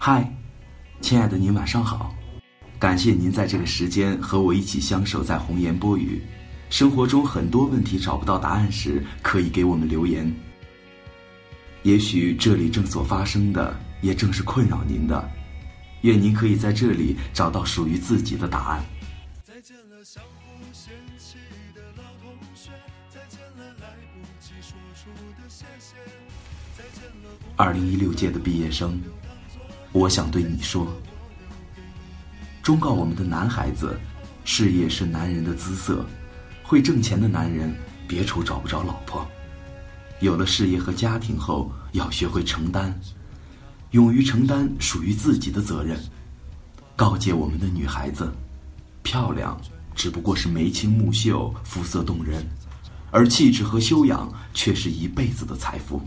嗨，亲爱的您晚上好，感谢您在这个时间和我一起相守在红颜波语。生活中很多问题找不到答案时，可以给我们留言。也许这里正所发生的，也正是困扰您的。愿您可以在这里找到属于自己的答案。再见了，相互嫌弃的老同学；再见了，来不及说出的谢谢；再见了，二零一六届的毕业生，我想对你说：忠告我们的男孩子，事业是男人的姿色，会挣钱的男人别愁找不着老婆。有了事业和家庭后，要学会承担。勇于承担属于自己的责任，告诫我们的女孩子：漂亮只不过是眉清目秀、肤色动人，而气质和修养却是一辈子的财富。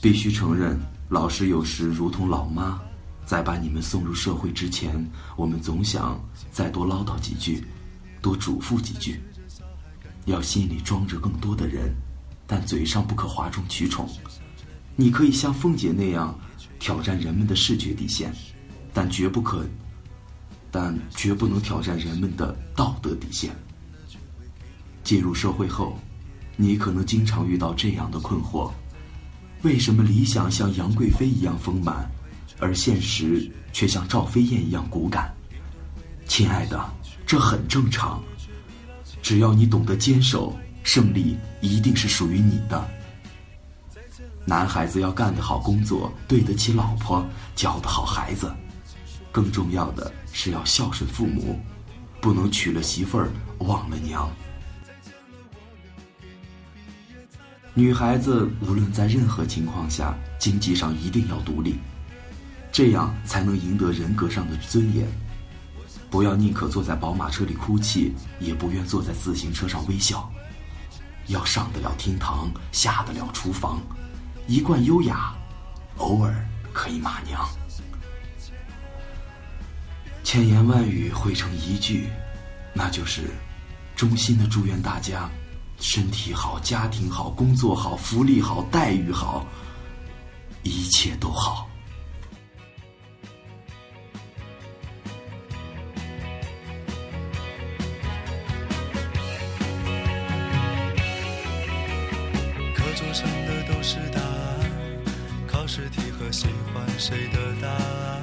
必须承认，老师有时如同老妈，在把你们送入社会之前，我们总想再多唠叨几句，多嘱咐几句，要心里装着更多的人，但嘴上不可哗众取宠。你可以像凤姐那样挑战人们的视觉底线，但绝不可，但绝不能挑战人们的道德底线。进入社会后，你可能经常遇到这样的困惑：为什么理想像杨贵妃一样丰满，而现实却像赵飞燕一样骨感？亲爱的，这很正常。只要你懂得坚守，胜利一定是属于你的。男孩子要干得好工作，对得起老婆，教得好孩子，更重要的是要孝顺父母，不能娶了媳妇儿忘了娘。女孩子无论在任何情况下，经济上一定要独立，这样才能赢得人格上的尊严。不要宁可坐在宝马车里哭泣，也不愿坐在自行车上微笑。要上得了厅堂，下得了厨房。一贯优雅，偶尔可以骂娘。千言万语汇成一句，那就是：衷心的祝愿大家身体好、家庭好、工作好、福利好、待遇好，一切都好。课桌上的都是答案。考试题和喜欢谁的答案，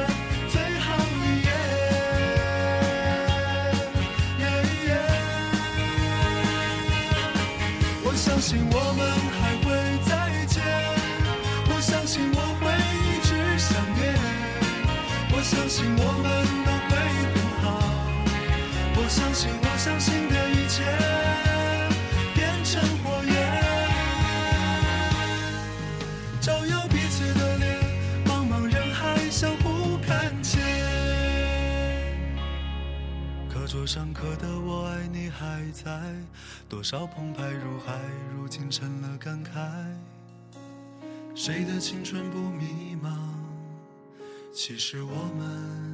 相信我们还会再见，我相信我会一直想念，我相信我们都会很好，我相信，我相信的一切变成火焰，照耀彼此的脸。桌上刻的我爱你还在，多少澎湃如海，如今成了感慨。谁的青春不迷茫？其实我们